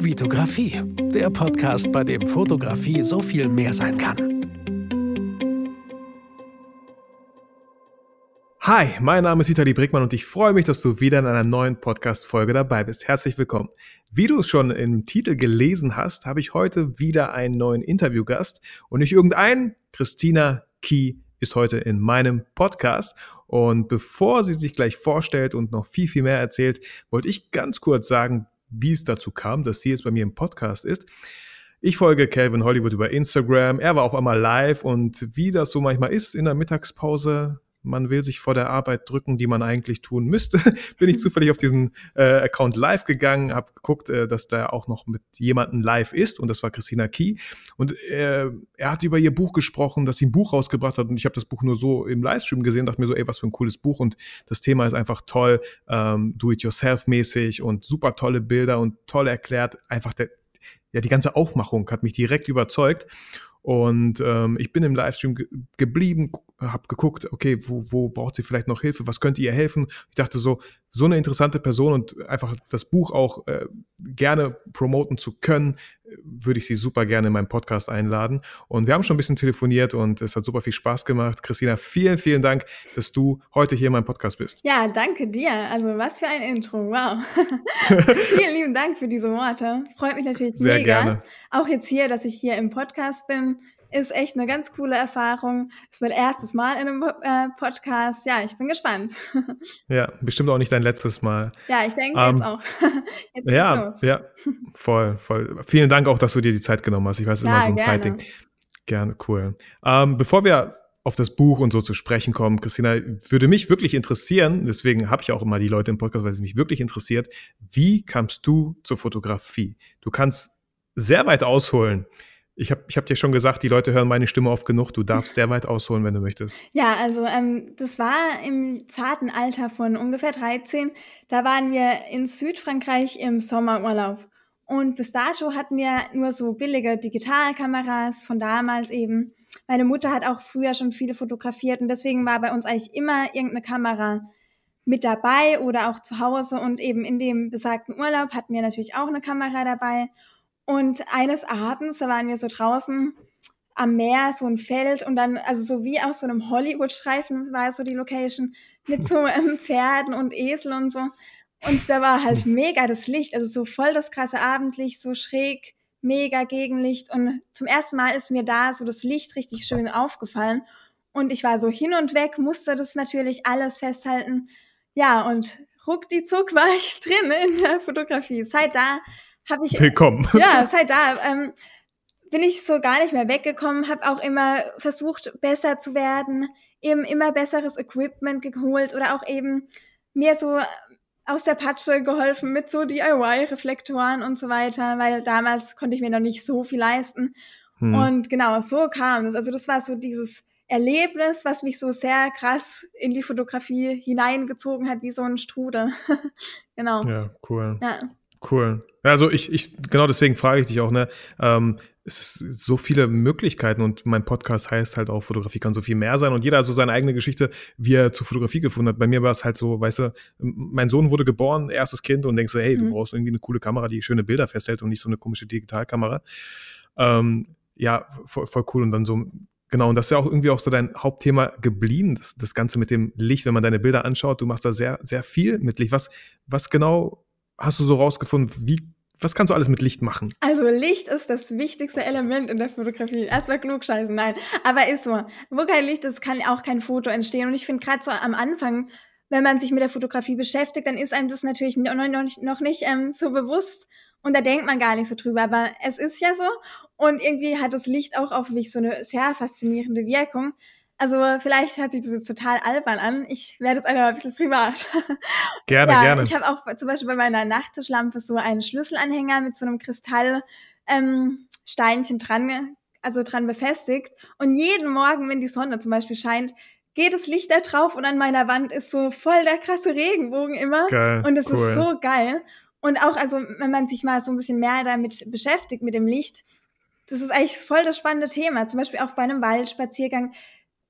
Vitografie, der Podcast, bei dem Fotografie so viel mehr sein kann. Hi, mein Name ist Vitali Brickmann und ich freue mich, dass du wieder in einer neuen Podcast-Folge dabei bist. Herzlich willkommen. Wie du es schon im Titel gelesen hast, habe ich heute wieder einen neuen Interviewgast und nicht irgendeinen. Christina Key ist heute in meinem Podcast. Und bevor sie sich gleich vorstellt und noch viel, viel mehr erzählt, wollte ich ganz kurz sagen, wie es dazu kam, dass sie jetzt bei mir im Podcast ist. Ich folge Calvin Hollywood über Instagram. Er war auf einmal live und wie das so manchmal ist in der Mittagspause, man will sich vor der Arbeit drücken, die man eigentlich tun müsste, bin ich zufällig auf diesen äh, Account live gegangen, habe geguckt, äh, dass da auch noch mit jemandem live ist und das war Christina Key. Und äh, er hat über ihr Buch gesprochen, dass sie ein Buch rausgebracht hat. Und ich habe das Buch nur so im Livestream gesehen, dachte mir so, ey, was für ein cooles Buch. Und das Thema ist einfach toll, ähm, do-it-yourself-mäßig und super tolle Bilder und toll erklärt, einfach der, ja, die ganze Aufmachung hat mich direkt überzeugt und ähm, ich bin im Livestream ge geblieben, habe geguckt, okay, wo, wo braucht sie vielleicht noch Hilfe, was könnte ihr helfen? Ich dachte so, so eine interessante Person und einfach das Buch auch äh, gerne promoten zu können, würde ich sie super gerne in meinen Podcast einladen. Und wir haben schon ein bisschen telefoniert und es hat super viel Spaß gemacht. Christina, vielen, vielen Dank, dass du heute hier in meinem Podcast bist. Ja, danke dir. Also was für ein Intro. Wow. vielen lieben Dank für diese Worte. Freut mich natürlich Sehr mega. Gerne. Auch jetzt hier, dass ich hier im Podcast bin ist echt eine ganz coole Erfahrung. Ist mein erstes Mal in einem äh, Podcast. Ja, ich bin gespannt. Ja, bestimmt auch nicht dein letztes Mal. Ja, ich denke um, jetzt auch. Jetzt ja, ja, voll, voll. Vielen Dank auch, dass du dir die Zeit genommen hast. Ich weiß, ja, immer so ein gerne. Zeitding. Gerne, cool. Ähm, bevor wir auf das Buch und so zu sprechen kommen, Christina, würde mich wirklich interessieren, deswegen habe ich auch immer die Leute im Podcast, weil es mich wirklich interessiert, wie kamst du zur Fotografie? Du kannst sehr weit ausholen. Ich habe ich hab dir schon gesagt, die Leute hören meine Stimme oft genug. Du darfst sehr weit ausholen, wenn du möchtest. Ja, also ähm, das war im zarten Alter von ungefähr 13. Da waren wir in Südfrankreich im Sommerurlaub. Und bis dato hatten wir nur so billige Digitalkameras von damals eben. Meine Mutter hat auch früher schon viele fotografiert und deswegen war bei uns eigentlich immer irgendeine Kamera mit dabei oder auch zu Hause. Und eben in dem besagten Urlaub hatten wir natürlich auch eine Kamera dabei. Und eines Abends, da waren wir so draußen am Meer, so ein Feld und dann, also so wie aus so einem Hollywood-Streifen war so die Location, mit so ähm, Pferden und Esel und so. Und da war halt mega das Licht, also so voll das krasse Abendlicht, so schräg, mega Gegenlicht. Und zum ersten Mal ist mir da so das Licht richtig schön aufgefallen. Und ich war so hin und weg, musste das natürlich alles festhalten. Ja, und ruck die Zug war ich drin in der Fotografie. Seit da habe ich. Willkommen. Ja, seit da ähm, bin ich so gar nicht mehr weggekommen, habe auch immer versucht, besser zu werden, eben immer besseres Equipment geholt oder auch eben mir so aus der Patsche geholfen mit so DIY-Reflektoren und so weiter, weil damals konnte ich mir noch nicht so viel leisten. Hm. Und genau, so kam es. Also das war so dieses Erlebnis, was mich so sehr krass in die Fotografie hineingezogen hat, wie so ein Strudel. genau. Ja, cool. Ja. Cool. Also ich, ich, genau deswegen frage ich dich auch, ne? Ähm, es ist so viele Möglichkeiten und mein Podcast heißt halt auch, Fotografie kann so viel mehr sein und jeder hat so seine eigene Geschichte, wie er zur Fotografie gefunden hat. Bei mir war es halt so, weißt du, mein Sohn wurde geboren, erstes Kind und denkst so, hey, du mhm. brauchst irgendwie eine coole Kamera, die schöne Bilder festhält und nicht so eine komische Digitalkamera. Ähm, ja, voll, voll cool und dann so, Genau, und das ist ja auch irgendwie auch so dein Hauptthema geblieben, das, das Ganze mit dem Licht, wenn man deine Bilder anschaut, du machst da sehr, sehr viel mit Licht. Was, was genau hast du so rausgefunden, wie, was kannst du alles mit Licht machen? Also Licht ist das wichtigste Element in der Fotografie. Erstmal klug scheißen, nein. Aber ist so. Wo kein Licht ist, kann auch kein Foto entstehen. Und ich finde gerade so am Anfang, wenn man sich mit der Fotografie beschäftigt, dann ist einem das natürlich noch nicht ähm, so bewusst. Und da denkt man gar nicht so drüber. Aber es ist ja so. Und irgendwie hat das Licht auch auf mich so eine sehr faszinierende Wirkung. Also vielleicht hört sich das jetzt total albern an. Ich werde jetzt einfach ein bisschen privat. Gerne, ja, gerne. Ich habe auch zum Beispiel bei meiner Nachttischlampe so einen Schlüsselanhänger mit so einem Kristallsteinchen ähm, dran, also dran befestigt. Und jeden Morgen, wenn die Sonne zum Beispiel scheint, geht das Licht da drauf und an meiner Wand ist so voll der krasse Regenbogen immer. Geil, und es cool. ist so geil. Und auch, also, wenn man sich mal so ein bisschen mehr damit beschäftigt, mit dem Licht, das ist eigentlich voll das spannende Thema. Zum Beispiel auch bei einem Waldspaziergang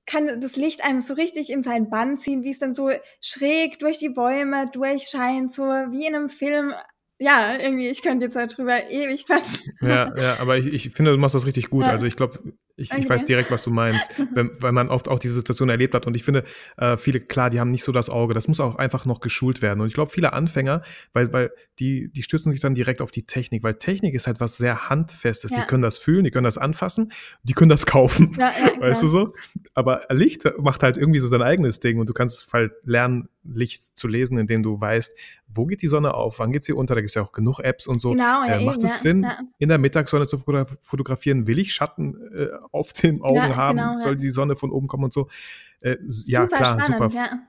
kann das Licht einem so richtig in seinen Bann ziehen, wie es dann so schräg durch die Bäume durchscheint, so wie in einem Film. ja, irgendwie, ich könnte jetzt darüber ewig quatschen. Ja, ja, aber ich, ich finde, du machst das richtig gut. Ja. Also ich glaube, ich, Okay. ich weiß direkt, was du meinst, wenn, weil man oft auch diese Situation erlebt hat. Und ich finde, äh, viele, klar, die haben nicht so das Auge. Das muss auch einfach noch geschult werden. Und ich glaube, viele Anfänger, weil, weil die, die stürzen sich dann direkt auf die Technik, weil Technik ist halt was sehr Handfestes. Ja. Die können das fühlen, die können das anfassen, die können das kaufen. Ja, ja, Weißt du so? Aber Licht macht halt irgendwie so sein eigenes Ding und du kannst halt lernen, Licht zu lesen, indem du weißt, wo geht die Sonne auf, wann geht sie unter, da gibt es ja auch genug Apps und so. Genau, äh, macht eben, es Sinn, in der Mittagssonne zu fotogra- fotografieren? Will ich Schatten äh, auf den Augen Ja, haben? genau, ja. Soll die Sonne von oben kommen und so? Äh, ja, klar, spannend, super. ja,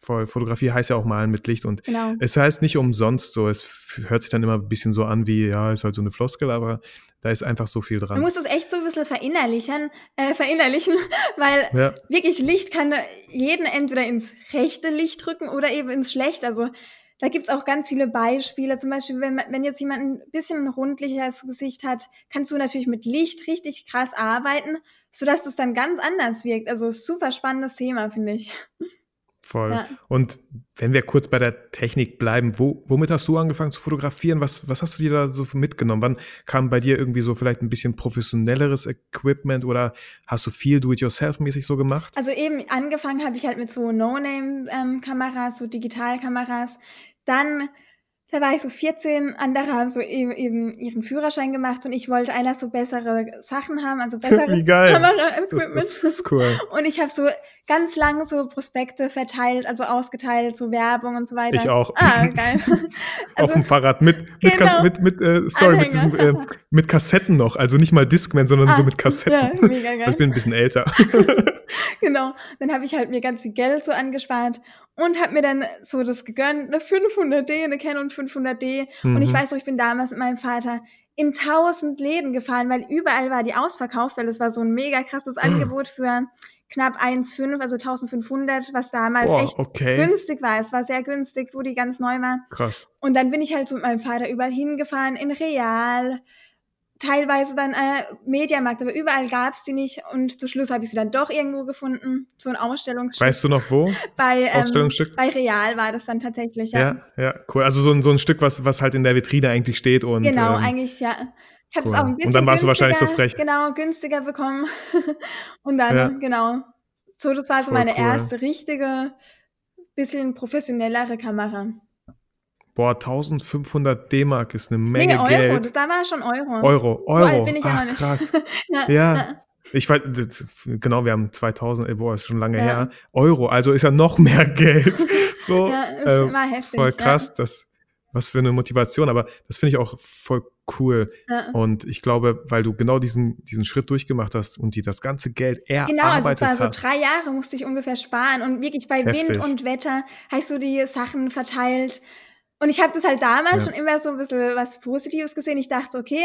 Voll. Fotografie heißt ja auch malen mit Licht und genau. es heißt nicht umsonst so. Es hört sich dann immer ein bisschen so an wie, ja, ist halt so eine Floskel, aber da ist einfach so viel Man dran. muss das echt so ein bisschen verinnerlichen, äh, verinnerlichen, weil Ja. wirklich Licht kann jeden entweder ins rechte Licht drücken oder eben ins schlechte. Also da gibt's auch ganz viele Beispiele. Zum Beispiel, wenn, wenn jetzt jemand ein bisschen ein rundliches Gesicht hat, kannst du natürlich mit Licht richtig krass arbeiten, sodass das dann ganz anders wirkt. Also super spannendes Thema, finde ich. Voll. Ja. Und wenn wir kurz bei der Technik bleiben, wo, womit hast du angefangen zu fotografieren? Was, was hast du dir da so mitgenommen? Wann kam bei dir irgendwie so vielleicht ein bisschen professionelleres Equipment oder hast du viel Do-it-yourself-mäßig so gemacht? Also eben angefangen habe ich halt mit so No-Name-Kameras, so Digitalkameras. Dann, da war ich so 14, andere haben so eben, eben ihren Führerschein gemacht und ich wollte einer so bessere Sachen haben, also bessere Wie geil. Das, Kamera-Equipment. das ist cool. Und ich habe so ganz lang so Prospekte verteilt, also ausgeteilt, so Werbung und so weiter. Ich auch. Ah, geil. Auf dem Fahrrad mit, mit, Genau. Mit, mit äh, sorry, mit, diesem, äh, mit Kassetten noch. Also nicht mal Discman, sondern Ah, so mit Kassetten. ja, mega geil. Ich bin ein bisschen älter. Genau. Dann habe ich halt mir ganz viel Geld so angespart und habe mir dann so das gegönnt, eine 500D, eine Canon 500D. Und ich Mhm. weiß noch, ich bin damals mit meinem Vater in tausend Läden gefahren, weil überall war die ausverkauft, weil es war so ein mega krasses Angebot für knapp 1,5, also 1500, was damals Boah, echt okay. günstig war. Es war sehr günstig, wo die ganz neu war. Krass. Und dann bin ich halt so mit meinem Vater überall hingefahren, in Real, teilweise dann äh, Mediamarkt, aber überall gab's die nicht. Und zum Schluss habe ich sie dann doch irgendwo gefunden, so ein Ausstellungsstück. Weißt du noch wo? bei, ähm, Ausstellungsstück? bei Real war das dann tatsächlich, ja. Ja, ja, cool. Also so ein, so ein Stück, was, was halt in der Vitrine eigentlich steht und genau, ähm, eigentlich, ja. Ich habe es cool. auch ein Und bisschen dann warst du wahrscheinlich so frech. Genau, günstiger bekommen. und dann, Ja. genau. So, das war so Voll meine cool. erste richtige, bisschen professionellere Kamera. Boah, 1500 D-Mark ist eine Menge nee, Euro, Geld. das, da war schon Euro. Euro, So alt Euro. bin ich ja Ach, noch nicht. krass. ja, Ja. Ich weiß, das, genau, wir haben 2000, ey, boah, ist schon lange Ja. her. Euro, also ist ja noch mehr Geld. So, Ja, ist ähm, immer heftig. voll krass, das, was für eine Motivation, aber das finde ich auch voll cool. Ja. Ja. Und ich glaube, weil du genau diesen, diesen Schritt durchgemacht hast und dir das ganze Geld erarbeitet Genau, also es war so hast. drei Jahre musste ich ungefähr sparen und wirklich bei Heftig. Wind und Wetter ich so die Sachen verteilt. Und ich habe das halt damals Ja. schon immer so ein bisschen was Positives gesehen. Ich dachte, okay,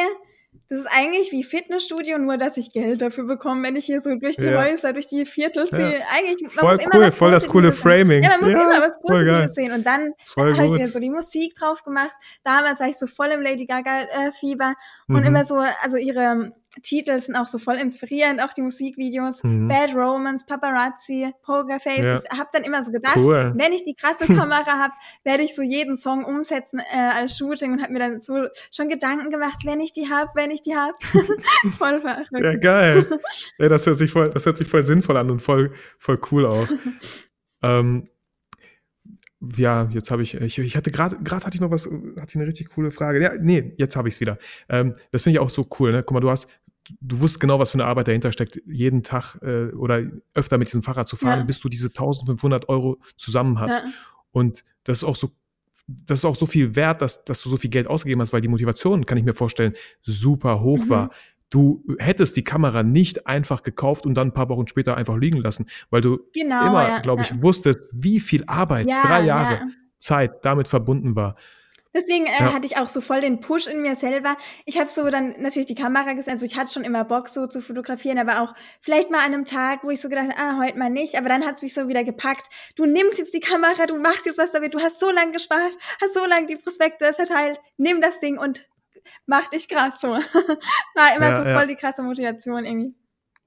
das ist eigentlich wie Fitnessstudio, nur dass ich Geld dafür bekomme, wenn ich hier so durch die Ja. Häuser, durch die Viertel Ja. ziehe. Eigentlich, man Voll muss immer cool, was voll das coole Positives sehen. Framing. Ja, man muss Ja, immer was. Positives sehen. Und dann habe ich mir so die Musik drauf gemacht. Damals war ich so voll im Lady Gaga-Fieber und Mhm. immer so, also ihre Titel sind auch so voll inspirierend, auch die Musikvideos. Mhm. Bad Romance, Paparazzi, Pokerface. Ja. Ich habe dann immer so gedacht, Cool. wenn ich die krasse Kamera habe, werde ich so jeden Song umsetzen äh, als Shooting und habe mir dann so schon Gedanken gemacht, wenn ich die habe, wenn ich die habe. voll verrückt. Ja, geil. ja, das hört sich voll, das hört sich voll sinnvoll an und voll, voll cool auch. ähm, ja, jetzt habe ich, ich, ich hatte gerade, gerade hatte ich noch was, hatte ich eine richtig coole Frage. Ja, nee, jetzt habe ich es wieder. Ähm, das finde ich auch so cool, ne? Guck mal, du hast, du wusst genau, was für eine Arbeit dahinter steckt, jeden Tag äh, oder öfter mit diesem Fahrrad zu fahren, Ja. bis du diese 1500 Euro zusammen hast. Ja. Und das ist auch so, das ist auch so viel wert, dass, dass du so viel Geld ausgegeben hast, weil die Motivation, kann ich mir vorstellen, super hoch Mhm. war. Du hättest die Kamera nicht einfach gekauft und dann ein paar Wochen später einfach liegen lassen, weil du Genau, immer, ja, glaube ich, wusstest, wie viel Arbeit, drei Jahre ja. Zeit damit verbunden war. Deswegen äh, Ja. hatte ich auch so voll den Push in mir selber. Ich habe so dann natürlich die Kamera gesehen, also ich hatte schon immer Bock so zu fotografieren, aber auch vielleicht mal an einem Tag, wo ich so gedacht, ah, heute mal nicht, aber dann hat's mich so wieder gepackt. Du nimmst jetzt die Kamera, du machst jetzt was damit, du hast so lange gespart, hast so lange die Prospekte verteilt, nimm das Ding und mach dich krass so. War immer Ja, so ja. voll die krasse Motivation irgendwie.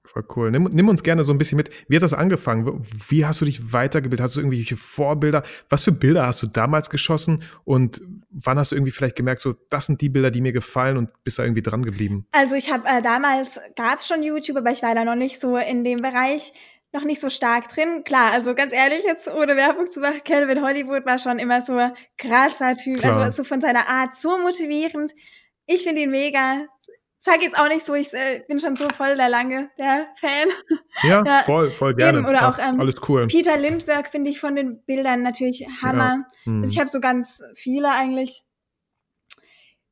Voll cool. Nimm, nimm, uns gerne so ein bisschen mit. Wie hat das angefangen? Wie hast du dich weitergebildet? Hast du irgendwelche Vorbilder? Was für Bilder hast du damals geschossen? Und wann hast du irgendwie vielleicht gemerkt, so, das sind die Bilder, die mir gefallen und bist da irgendwie dran geblieben? Also ich habe äh, damals, gab es schon YouTube, aber ich war da noch nicht so in dem Bereich noch nicht so stark drin. Klar, also ganz ehrlich, jetzt ohne Werbung zu machen, Calvin Hollywood war schon immer so krasser Typ, Klar. also so von seiner Art so motivierend. Ich finde ihn mega sag jetzt auch nicht so, ich äh, bin schon so voll der lange der Fan. Ja, ja voll, voll gerne. Eben, oder auch ähm, alles cool. Peter Lindbergh finde ich von den Bildern natürlich Hammer. Ja. Hm. Also ich habe so ganz viele eigentlich.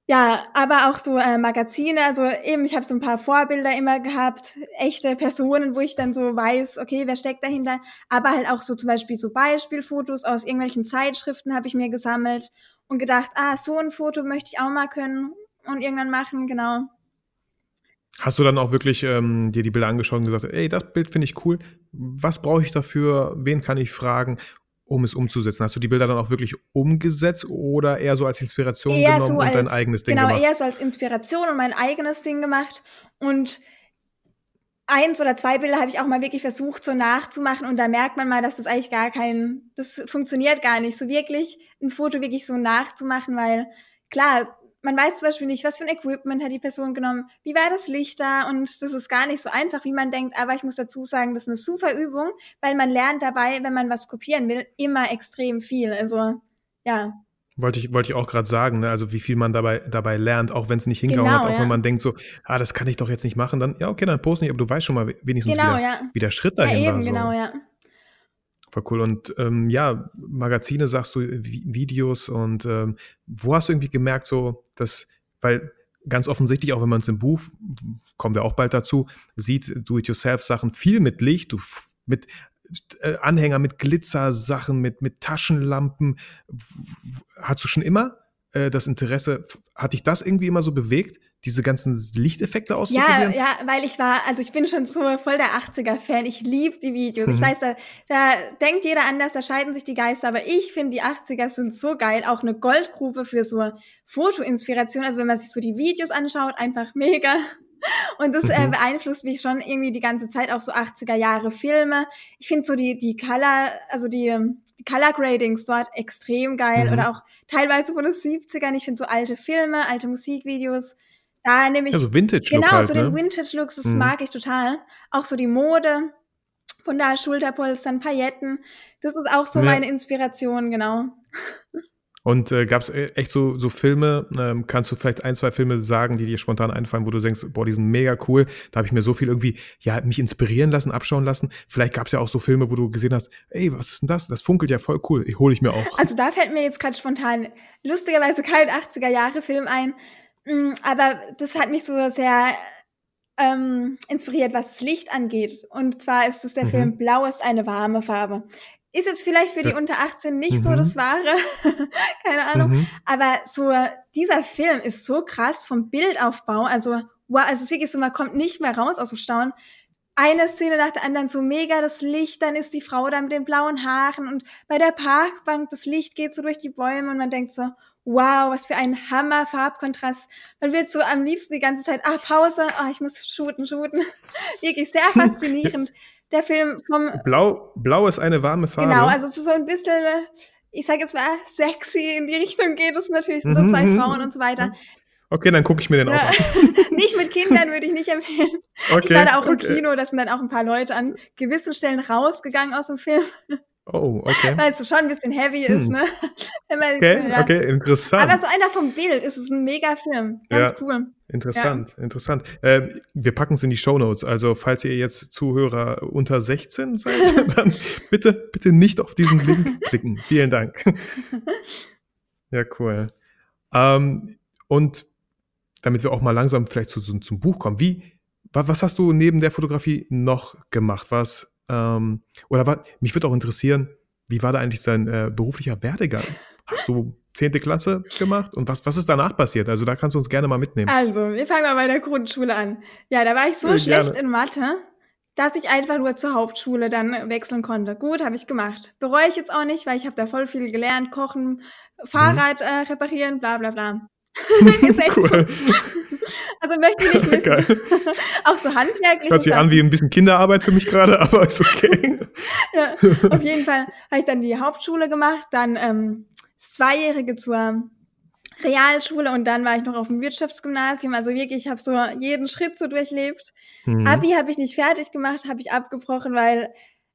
Ja, aber auch so äh, Magazine, also eben, ich habe so ein paar Vorbilder immer gehabt, echte Personen, wo ich dann so weiß, okay, wer steckt dahinter, aber halt auch so zum Beispiel so Beispielfotos aus irgendwelchen Zeitschriften habe ich mir gesammelt und gedacht, ah, so ein Foto möchte ich auch mal können und irgendwann machen, genau. Hast du dann auch wirklich ähm, dir die Bilder angeschaut und gesagt, ey, das Bild finde ich cool. Was brauche ich dafür? Wen kann ich fragen, um es umzusetzen? Hast du die Bilder dann auch wirklich umgesetzt oder eher so als Inspiration eher genommen so und als, dein eigenes Ding genau, gemacht? Genau, eher so als Inspiration und mein eigenes Ding gemacht. Und eins oder zwei Bilder habe ich auch mal wirklich versucht, so nachzumachen. Und da merkt man mal, dass das eigentlich gar kein, das funktioniert gar nicht, so wirklich ein Foto wirklich so nachzumachen, weil klar, man weiß zum Beispiel nicht, was für ein Equipment hat die Person genommen, wie war das Licht da und das ist gar nicht so einfach, wie man denkt, aber ich muss dazu sagen, das ist eine super Übung, weil man lernt dabei, wenn man was kopieren will, immer extrem viel. Also ja. Wollte ich, wollte ich auch gerade sagen, ne? also wie viel man dabei, dabei lernt, auch wenn es nicht hingehauen genau, hat, auch ja. wenn man denkt so, ah, das kann ich doch jetzt nicht machen, dann, ja, okay, dann poste nicht, aber du weißt schon mal wenigstens, genau, wie, der, ja. wie der Schritt dahin ja, eben, war. So. Genau, ja. Voll cool. Und ähm, ja, Magazine sagst du, Videos und ähm, wo hast du irgendwie gemerkt, so, dass, weil ganz offensichtlich, auch wenn man es im Buch, kommen wir auch bald dazu, sieht, Do-it-yourself-Sachen viel mit Licht, du mit äh, Anhänger mit Glitzersachen, mit, mit Taschenlampen. Hast du schon immer äh, das Interesse, hat dich das irgendwie immer so bewegt? diese ganzen Lichteffekte auszuprobieren? Ja, ja, weil ich war, also ich bin schon so voll der 80er-Fan. Ich liebe die Videos. Mhm. Ich weiß, da, da denkt jeder anders, da scheiden sich die Geister, aber ich finde, die 80er sind so geil. Auch eine Goldgrube für so Fotoinspiration. Also wenn man sich so die Videos anschaut, einfach mega. Und das äh, mhm. beeinflusst mich schon irgendwie die ganze Zeit auch so 80er Jahre Filme. Ich finde so die, die Color, also die, die Color Gradings dort extrem geil mhm. oder auch teilweise von den 70ern. Ich finde so alte Filme, alte Musikvideos da nämlich. Also Vintage-Look. Genau, halt, so ne? den Vintage-Looks, das mhm. mag ich total. Auch so die Mode. Von da Schulterpolstern, Pailletten. Das ist auch so ja. meine Inspiration, genau. Und äh, gab es äh, echt so, so Filme, ähm, kannst du vielleicht ein, zwei Filme sagen, die dir spontan einfallen, wo du denkst, boah, die sind mega cool, da habe ich mir so viel irgendwie, ja, mich inspirieren lassen, abschauen lassen. Vielleicht gab es ja auch so Filme, wo du gesehen hast, ey, was ist denn das? Das funkelt ja voll cool, ich hole ich mir auch. Also da fällt mir jetzt gerade spontan lustigerweise kein 80er-Jahre-Film ein, Mm, aber das hat mich so sehr ähm, inspiriert, was das Licht angeht. Und zwar ist es der mhm. Film Blau ist eine warme Farbe. Ist jetzt vielleicht für die unter 18 nicht mhm. so das Wahre, keine Ahnung. Mhm. Aber so, dieser Film ist so krass vom Bildaufbau. Also, wow, also es ist wirklich so, man kommt nicht mehr raus aus dem Staunen. Eine Szene nach der anderen, so mega das Licht, dann ist die Frau da mit den blauen Haaren und bei der Parkbank, das Licht geht so durch die Bäume und man denkt so, wow, was für ein Hammer Farbkontrast. Man wird so am liebsten die ganze Zeit, ah, Pause, ah, ich muss shooten, shooten. Wirklich sehr faszinierend. Der Film vom Blau, Blau ist eine warme Farbe. Genau, also so ein bisschen, ich sag jetzt mal, sexy in die Richtung geht es natürlich, sind so zwei mhm, Frauen und so weiter. Okay, dann gucke ich mir den auch an. nicht mit Kindern würde ich nicht empfehlen. Okay, ich war da auch okay. im Kino, da sind dann auch ein paar Leute an gewissen Stellen rausgegangen aus dem Film. Oh, okay. Weil es schon ein bisschen heavy ist, hm. ne? okay, ja. okay, interessant. Aber so einer vom Bild ist es ein mega Film. Ganz ja, cool. Interessant, ja. interessant. Äh, wir packen es in die Show Notes. Also, falls ihr jetzt Zuhörer unter 16 seid, dann bitte, bitte nicht auf diesen Link klicken. Vielen Dank. ja, cool. Ähm, und damit wir auch mal langsam vielleicht zu, zum Buch kommen, wie, was hast du neben der Fotografie noch gemacht? Was ähm, oder war, mich würde auch interessieren, wie war da eigentlich dein äh, beruflicher Werdegang? Hast du 10. Klasse gemacht und was, was ist danach passiert? Also da kannst du uns gerne mal mitnehmen. Also, wir fangen mal bei der Grundschule an. Ja, da war ich so ja, schlecht gerne. in Mathe, dass ich einfach nur zur Hauptschule dann wechseln konnte. Gut, habe ich gemacht. Bereue ich jetzt auch nicht, weil ich habe da voll viel gelernt, kochen, Fahrrad mhm. äh, reparieren, bla bla bla. Cool. Also möchte ich nicht wissen. auch so handwerklich. Hört sich an wie ein bisschen Kinderarbeit für mich gerade, aber ist okay. ja, auf jeden Fall habe ich dann die Hauptschule gemacht, dann ähm, das Zweijährige zur Realschule und dann war ich noch auf dem Wirtschaftsgymnasium. Also wirklich, ich habe so jeden Schritt so durchlebt. Mhm. Abi habe ich nicht fertig gemacht, habe ich abgebrochen, weil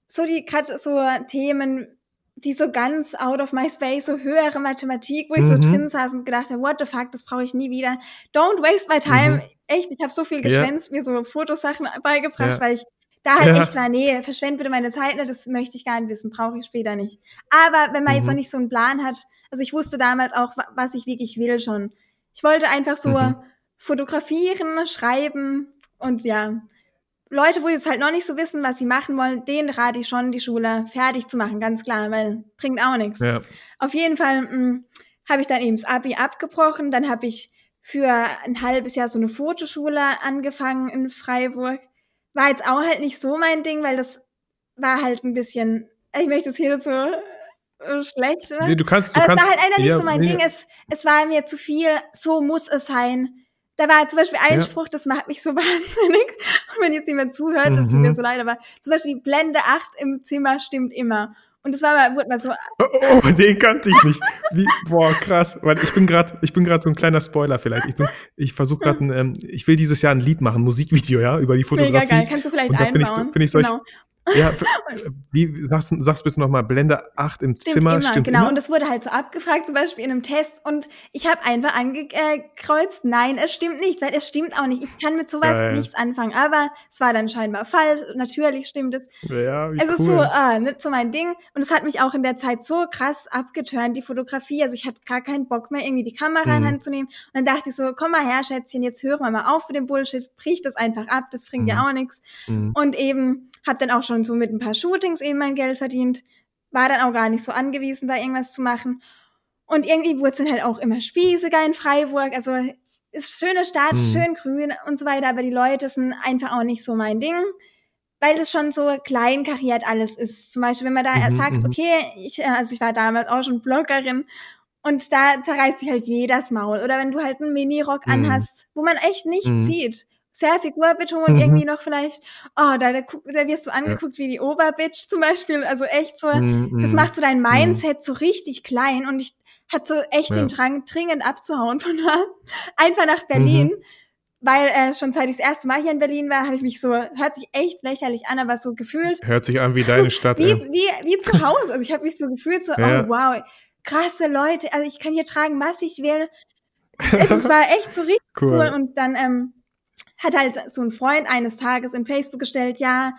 so die gerade so Themen die so ganz out of my space, so höhere Mathematik, wo ich mhm. so drin saß und gedacht habe, what the fuck, das brauche ich nie wieder. Don't waste my time. Mhm. Echt, ich habe so viel geschwänzt, ja. mir so Fotosachen beigebracht, ja. weil ich da halt ja. echt war, nee, verschwend bitte meine Zeit, ne, das möchte ich gar nicht wissen, brauche ich später nicht. Aber wenn man mhm. jetzt noch nicht so einen Plan hat, also ich wusste damals auch, was ich wirklich will schon. Ich wollte einfach so mhm. fotografieren, schreiben und ja, Leute, wo jetzt halt noch nicht so wissen, was sie machen wollen, denen rate ich schon, die Schule fertig zu machen, ganz klar, weil bringt auch nichts. Ja. Auf jeden Fall hm, habe ich dann eben das Abi abgebrochen, dann habe ich für ein halbes Jahr so eine Fotoschule angefangen in Freiburg. War jetzt auch halt nicht so mein Ding, weil das war halt ein bisschen, ich möchte es hier so äh, schlecht. Ne? Nee, du kannst, du Aber kannst, es war halt einfach nicht ja, so mein nee. Ding. Es, es war mir zu viel, so muss es sein da war zum Beispiel ein ja. Spruch, das macht mich so wahnsinnig. Und wenn jetzt jemand zuhört, mhm. das tut mir mhm. so leid, aber zum Beispiel Blende 8 im Zimmer stimmt immer. Und das war mal, wurde mal so. Oh, oh, oh den kannte ich nicht. Wie, boah, krass. Weil ich bin gerade, ich bin gerade so ein kleiner Spoiler vielleicht. Ich bin, ich versuche gerade ein, ähm, ich will dieses Jahr ein Lied machen, Musikvideo, ja, über die Fotografie. Mega geil, kannst du vielleicht einbauen. Bin ich, bin ich solch, genau. Ja, wie sagst, sagst bitte nochmal, Blende 8 im stimmt Zimmer, immer, stimmt genau. Immer? Und es wurde halt so abgefragt, zum Beispiel in einem Test. Und ich habe einfach angekreuzt, nein, es stimmt nicht, weil es stimmt auch nicht. Ich kann mit sowas Geil. nichts anfangen. Aber es war dann scheinbar falsch. Natürlich stimmt es. Ja, wie es cool. ist so, ah, nicht so mein Ding. Und es hat mich auch in der Zeit so krass abgeturnt, die Fotografie. Also ich hatte gar keinen Bock mehr, irgendwie die Kamera mhm. in Hand zu nehmen. Und dann dachte ich so, komm mal her, Schätzchen, jetzt hören wir mal auf mit dem Bullshit, brich das einfach ab, das bringt mhm. ja auch nichts. Mhm. Und eben habe dann auch schon so mit ein paar Shootings eben mein Geld verdient, war dann auch gar nicht so angewiesen, da irgendwas zu machen. Und irgendwie wurde es dann halt auch immer spießiger in Freiburg. Also ist schöne Stadt, mhm. schön grün und so weiter, aber die Leute sind einfach auch nicht so mein Ding, weil das schon so kleinkariert alles ist. Zum Beispiel, wenn man da mhm, sagt, mhm. okay, ich, äh, also ich war damals auch schon Bloggerin und da zerreißt sich halt jedes Maul. Oder wenn du halt einen Minirock mhm. anhast, wo man echt nichts mhm. sieht sehr figurbetont mhm. irgendwie noch vielleicht. Oh, da, da, da wirst du angeguckt ja. wie die Oberbitch zum Beispiel. Also echt so, mhm. das macht so dein mhm. Mindset mhm. so richtig klein und ich hatte so echt ja. den Drang, dringend abzuhauen von da. Einfach nach Berlin. Mhm. Weil äh, schon seit ich das erste Mal hier in Berlin war, habe ich mich so, hört sich echt lächerlich an, aber so gefühlt. Hört sich an wie deine Stadt. wie, wie, wie zu Hause. Also ich habe mich so gefühlt, so, ja. oh wow, krasse Leute, also ich kann hier tragen, was ich will. Es war echt so richtig cool. cool. Und dann ähm, hat halt so ein Freund eines Tages in Facebook gestellt, ja,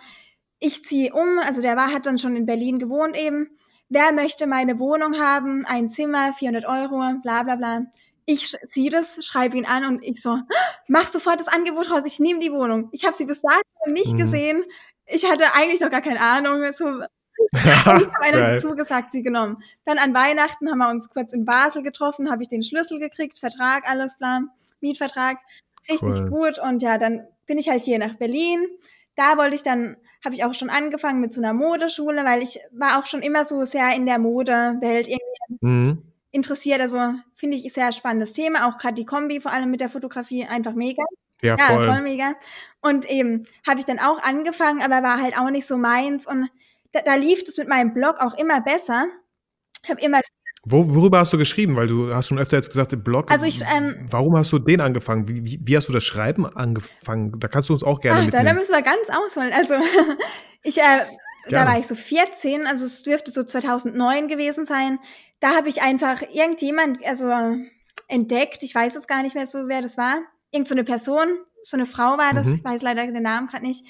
ich ziehe um, also der war, hat dann schon in Berlin gewohnt eben. Wer möchte meine Wohnung haben? Ein Zimmer, 400 Euro, bla bla bla. Ich sehe das, schreibe ihn an und ich so, mach sofort das Angebot raus, ich nehme die Wohnung. Ich habe sie bis dahin nicht mhm. gesehen. Ich hatte eigentlich noch gar keine Ahnung. So, ich habe einer zugesagt, sie genommen. Dann an Weihnachten haben wir uns kurz in Basel getroffen, habe ich den Schlüssel gekriegt, Vertrag, alles bla, Mietvertrag richtig cool. gut. Und ja, dann bin ich halt hier nach Berlin. Da wollte ich dann, habe ich auch schon angefangen mit so einer Modeschule, weil ich war auch schon immer so sehr in der Modewelt irgendwie mhm. interessiert. Also finde ich sehr spannendes Thema, auch gerade die Kombi, vor allem mit der Fotografie, einfach mega. Ja, ja voll. voll mega. Und eben habe ich dann auch angefangen, aber war halt auch nicht so meins. Und da, da lief es mit meinem Blog auch immer besser. Habe immer wo, worüber hast du geschrieben? Weil du hast schon öfter jetzt gesagt, Blog. Also ich, ähm, warum hast du den angefangen? Wie, wie, wie, hast du das Schreiben angefangen? Da kannst du uns auch gerne Ach, mitnehmen. Da, da müssen wir ganz ausholen. Also ich, äh, da war ich so 14, also es dürfte so 2009 gewesen sein. Da habe ich einfach irgendjemand, also entdeckt, ich weiß jetzt gar nicht mehr so, wer das war. Irgend so eine Person, so eine Frau war das, mhm. ich weiß leider den Namen gerade nicht.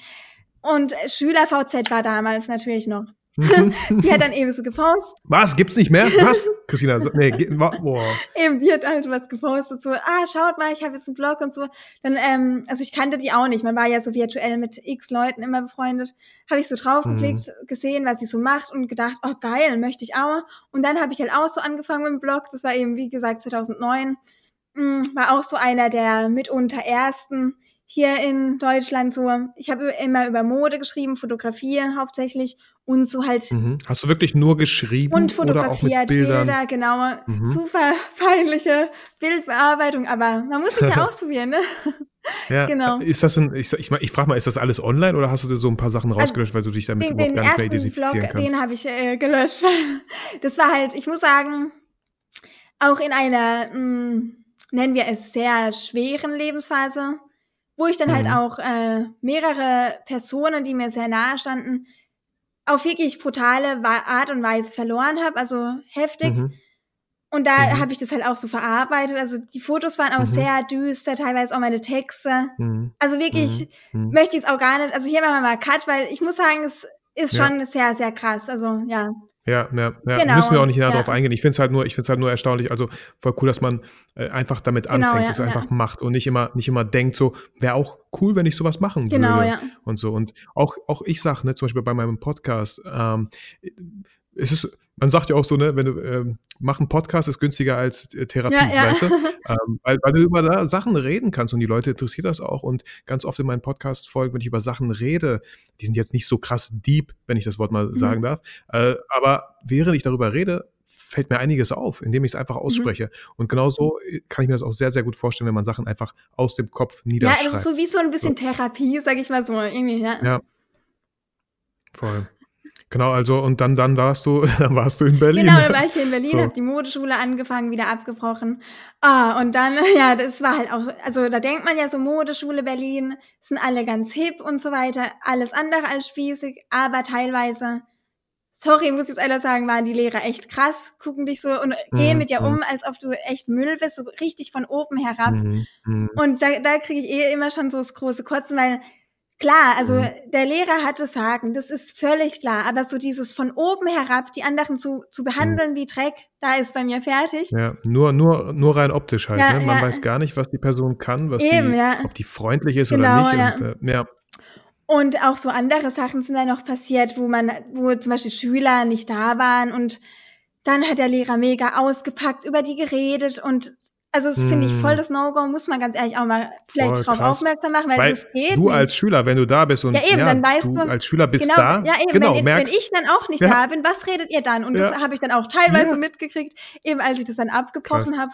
Und Schüler VZ war damals natürlich noch. die hat dann eben so gepostet. Was? Gibt's nicht mehr? Was? Christina, so, nee, boah. Eben, die hat halt was gepostet, so, ah, schaut mal, ich habe jetzt einen Blog und so. Dann, ähm, also ich kannte die auch nicht. Man war ja so virtuell mit x Leuten immer befreundet. Habe ich so draufgeklickt, mhm. gesehen, was sie so macht und gedacht, oh geil, möchte ich auch. Und dann habe ich halt auch so angefangen mit dem Blog. Das war eben, wie gesagt, 2009. Mm, war auch so einer der mitunter ersten hier in Deutschland so. Ich habe immer über Mode geschrieben, Fotografie hauptsächlich und so halt. Mhm. Hast du wirklich nur geschrieben Und oder auch mit fotografiert? Bilder, genau. Mhm. Super peinliche Bildbearbeitung, aber man muss sich ja ausprobieren, ne? Ja, Genau. Ist das ein, ich, ich, ich frage mal, ist das alles online oder hast du dir so ein paar Sachen rausgelöscht, weil du dich damit Den, überhaupt den gar nicht mehr identifizieren Vlog, kannst? den habe ich äh, gelöscht, weil das war halt, ich muss sagen, auch in einer, mh, nennen wir es, sehr schweren Lebensphase, wo ich dann halt Mhm. auch äh, mehrere Personen, die mir sehr nahe standen, auf wirklich brutale Art und Weise verloren habe, also heftig. Mhm. Und da Mhm. habe ich das halt auch so verarbeitet. Also die Fotos waren auch Mhm. sehr düster, teilweise auch meine Texte. Mhm. Also wirklich Mhm. möchte ich es auch gar nicht. Also hier machen wir mal Cut, weil ich muss sagen, es ist Ja. schon sehr, sehr krass. Also ja. Ja, ja, ja. Genau, müssen wir auch nicht näher ja. drauf eingehen. Ich finde es halt nur, ich finde es halt nur erstaunlich, also voll cool, dass man äh, einfach damit Genau, anfängt, ja, es einfach macht und nicht immer, nicht immer denkt, so, wäre auch cool, wenn ich sowas machen Genau, würde. ja. Und so. Und auch, auch ich sag, ne, zum Beispiel bei meinem Podcast, ähm, es ist, man sagt ja auch so, ne, wenn du, ähm, mach einen Podcast ist günstiger als äh, Therapie, Ja, ja. weißt du? ähm, weil, weil du über da Sachen reden kannst und die Leute interessiert das auch. Und ganz oft in meinen Podcast-Folgen, wenn ich über Sachen rede, die sind jetzt nicht so krass deep, wenn ich das Wort mal Mhm. sagen darf. Äh, aber während ich darüber rede, fällt mir einiges auf, indem ich es Mhm. einfach ausspreche. Und genau so äh, kann ich mir das auch sehr, sehr gut vorstellen, wenn man Sachen einfach aus dem Kopf Ja, niederschreibt. das ist so wie so ein bisschen Therapie, sag ich mal so. Irgendwie, ja. Ja. Voll. Genau, also und dann, dann warst du, dann warst du in Berlin. Genau, dann war ich hier in Berlin, So. habe die Modeschule angefangen, wieder abgebrochen. Ah, und dann, ja, das war halt auch, also da denkt man ja so, Modeschule Berlin, sind alle ganz hip und so weiter, alles andere als spießig, aber teilweise, sorry, muss ich jetzt einer sagen, waren die Lehrer echt krass, gucken dich so und gehen Mhm, mit dir mhm. um, als ob du echt Müll bist, so richtig von oben herab. Mhm, mhm. Und da, da kriege ich eh immer schon so das große Kotzen, weil klar, also Mhm. der Lehrer hat das Sagen, das ist völlig klar, aber so dieses von oben herab, die anderen zu, zu behandeln wie Dreck, da ist bei mir fertig. Ja, nur, nur, nur rein optisch halt. Ja, ne? Man ja. weiß gar nicht, was die Person kann, was Eben, die, ja. ob die freundlich ist Genau, oder nicht. Und, äh, ja. Und auch so andere Sachen sind dann noch passiert, wo man, wo zum Beispiel Schüler nicht da waren und dann hat der Lehrer mega ausgepackt, über die geredet und also das finde ich voll das No-Go, muss man ganz ehrlich auch mal vielleicht Voll drauf krass. aufmerksam machen, weil, Weil das geht du nicht. als Schüler, wenn du da bist und Ja, eben, dann weißt du als Schüler bist genau, da, ja eben, genau, wenn, merkst, wenn ich dann auch nicht Ja. da bin, was redet ihr dann? Und das Ja. habe ich dann auch teilweise Ja. mitgekriegt, eben als ich das dann abgebrochen habe.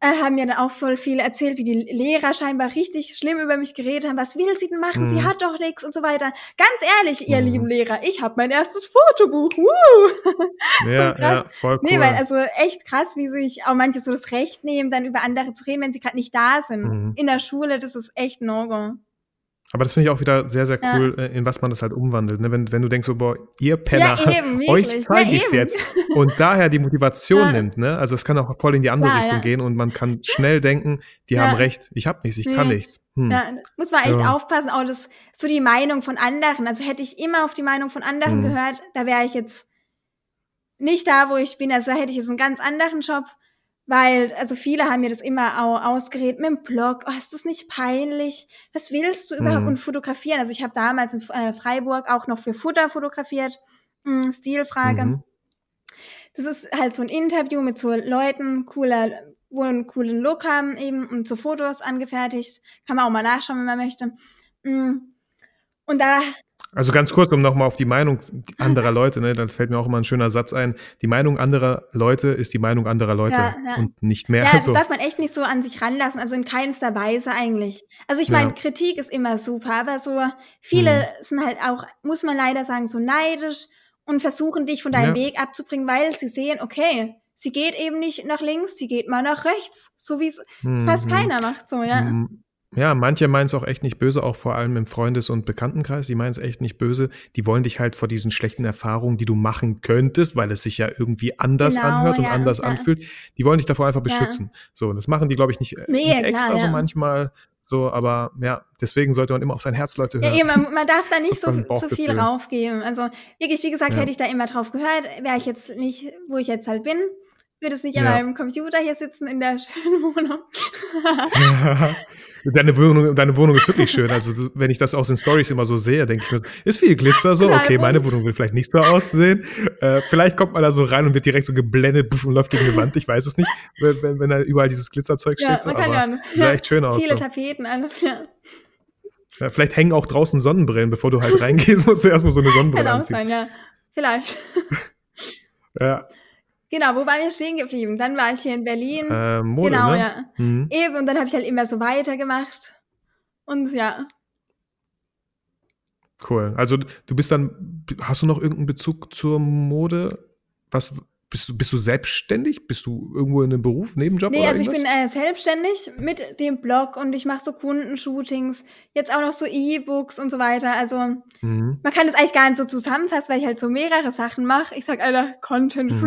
Äh, haben mir dann auch voll viele erzählt, wie die Lehrer scheinbar richtig schlimm über mich geredet haben. Was will sie denn machen? Sie Mhm. hat doch nichts und so weiter. Ganz ehrlich, ihr Mhm. lieben Lehrer, ich habe mein erstes Fotobuch. Woo! ja, so krass. ja, voll cool. Nee, weil also echt krass, wie sich auch manche so das Recht nehmen, dann über andere zu reden, wenn sie gerade nicht da sind. Mhm. In der Schule, das ist echt No-Go. Aber das finde ich auch wieder sehr, sehr Ja. cool, äh, in was man das halt umwandelt. Ne? Wenn, wenn du denkst, so, boah, ihr Penner, Ja, eben, euch zeige Ja, ich es jetzt. Und daher die Motivation Ja. nimmt. Ne? Also es kann auch voll in die andere Richtung ja. gehen und man kann schnell denken, die Ja. haben recht, ich habe nichts, ich kann nichts. Hm. Ja, muss man echt Ja. aufpassen, auch das, so die Meinung von anderen. Also hätte ich immer auf die Meinung von anderen Mhm. gehört, da wäre ich jetzt nicht da, wo ich bin. Also da hätte ich jetzt einen ganz anderen Job, weil, also viele haben mir das immer auch ausgeredet mit dem Blog. Oh, ist das nicht peinlich? Was willst du überhaupt? Mhm. Und fotografieren. Also ich habe damals in äh, Freiburg auch noch für Futter fotografiert. Hm, Stilfrage. Mhm. Das ist halt so ein Interview mit so Leuten, cooler, wo einen coolen Look haben eben und so Fotos angefertigt. Kann man auch mal nachschauen, wenn man möchte. Mm. Und da, Also ganz kurz, um nochmal auf die Meinung anderer Leute, ne, dann fällt mir auch immer ein schöner Satz ein. Die Meinung anderer Leute ist die Meinung anderer Leute Ja, ja. und nicht mehr. ja, das so. darf man echt nicht so an sich ranlassen, also in keinster Weise eigentlich. Also ich meine, Ja. Kritik ist immer super, aber so viele Mhm. sind halt auch, muss man leider sagen, so neidisch und versuchen dich von deinem. Weg abzubringen, weil sie sehen, okay, sie geht eben nicht nach links, sie geht mal nach rechts, so wie es fast Mhm. keiner macht, so, ja. Mm, Ja, manche meinen es auch echt nicht böse, auch vor allem im Freundes- und Bekanntenkreis. Die meinen es echt nicht böse. Die wollen dich halt vor diesen schlechten Erfahrungen, die du machen könntest, weil es sich ja irgendwie anders Genau, anhört und ja, anders ja. anfühlt. Die wollen dich davor einfach Ja. beschützen. So, das machen die, glaube ich, nicht, äh, Nee, nicht klar, extra so ja. manchmal. So, aber ja, deswegen sollte man immer auf sein Herz, Leute, Ja, hören. eben, man, man darf da nicht so, so viel raufgeben. Also wirklich, wie gesagt, Ja. hätte ich da immer drauf gehört, wäre ich jetzt nicht, wo ich jetzt halt bin, würde es nicht an Ja. meinem Computer hier sitzen in der schönen Wohnung. Deine Wohnung, deine Wohnung ist wirklich schön. Also, wenn ich das aus den Stories immer so sehe, denke ich mir, ist viel Glitzer so. Okay, meine Wohnung. Will vielleicht nicht so aussehen. Äh, vielleicht kommt man da so rein und wird direkt so geblendet und läuft gegen die Wand. Ich weiß es nicht, wenn, wenn, wenn da überall dieses Glitzerzeug Ja, steht. So, aber ja sah echt schön aus. Viele so. Tapeten, alles, ja. Ja, vielleicht hängen auch draußen Sonnenbrillen, bevor du halt reingehst, musst du erstmal so eine Sonnenbrille Kann auch anziehen. sein, ja. Vielleicht. Ja, Genau, wo waren wir stehen geblieben? Dann war ich hier in Berlin. äh, Mode, genau, ne? ja. Mhm. Eben, und dann habe ich halt immer so weitergemacht. Und ja, Cool. Also du bist dann, hast du noch irgendeinen Bezug zur Mode? Was bist du, bist du selbstständig? Bist du irgendwo in einem Beruf, Nebenjob nee, oder also ich irgendwas? bin äh, selbstständig mit dem Blog und ich mache so Kundenshootings, jetzt auch noch so E-Books und so weiter. Also mhm. man kann das eigentlich gar nicht so zusammenfassen, weil ich halt so mehrere Sachen mache. Ich sag, Alter, Content Mhm.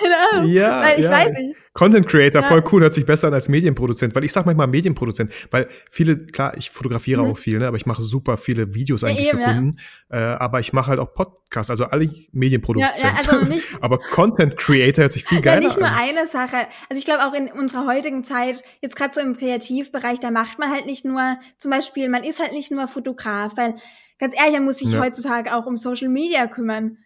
Keine Ahnung. Ja, weil ich ja. weiß nicht. Content Creator, Ja. voll cool, hört sich besser an als Medienproduzent, weil ich sag manchmal Medienproduzent, weil viele, klar, ich fotografiere Mhm. auch viel, ne, aber ich mache super viele Videos Ja, eigentlich eben, für ja. Kunden, äh, aber ich mache halt auch Podcasts, also alle Ja, Medienproduzenten. ja, also nicht, aber Content Creator hört sich viel ja, geiler nicht nur an. eine Sache. Also ich glaube auch in unserer heutigen Zeit, jetzt gerade so im Kreativbereich, da macht man halt nicht nur, zum Beispiel, man ist halt nicht nur Fotograf, weil ganz ehrlich, man muss sich Ja. heutzutage auch um Social Media kümmern.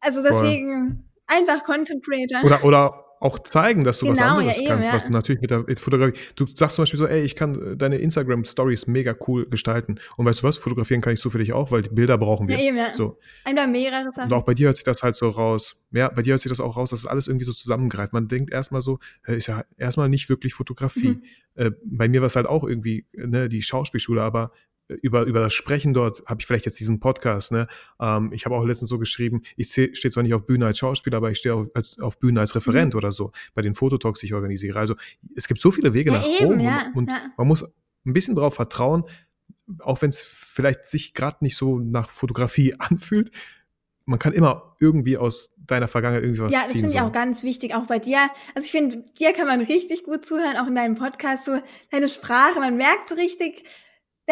Also deswegen einfach Content Creator. Oder, oder auch zeigen, dass du was Genau, anderes ja, eben, kannst, ja. was du natürlich mit der Fotografie. Du sagst zum Beispiel so, ey, ich kann äh, deine Instagram-Stories mega cool gestalten. Und weißt du was, fotografieren kann ich zufällig auch, weil die Bilder brauchen wir. Ja, eben, ja. So. Einfach mehrere Sachen. Und auch bei dir hört sich das halt so raus. Ja, bei dir hört sich das auch raus, dass es alles irgendwie so zusammengreift. Man denkt erstmal so, äh, ist ja erstmal nicht wirklich Fotografie. Mhm. Äh, bei mir war es halt auch irgendwie ne, die Schauspielschule, aber äh, über, über das Sprechen dort habe ich vielleicht jetzt diesen Podcast. Ne? Ähm, ich habe auch letztens so geschrieben, ich stehe zwar nicht auf Bühne als Schauspieler, aber ich stehe auf, als, auf Bühne als Referent Mhm. oder so, bei den Fototalks, die ich organisiere. Also es gibt so viele Wege Ja, nach eben, Rom ja, und, und ja. man muss ein bisschen darauf vertrauen, auch wenn es vielleicht sich gerade nicht so nach Fotografie anfühlt, man kann immer irgendwie aus deiner Vergangenheit irgendwie was Ja, das ziehen. finde ich so. auch ganz wichtig, auch bei dir. Also ich finde, dir kann man richtig gut zuhören, auch in deinem Podcast, so deine Sprache, man merkt so richtig,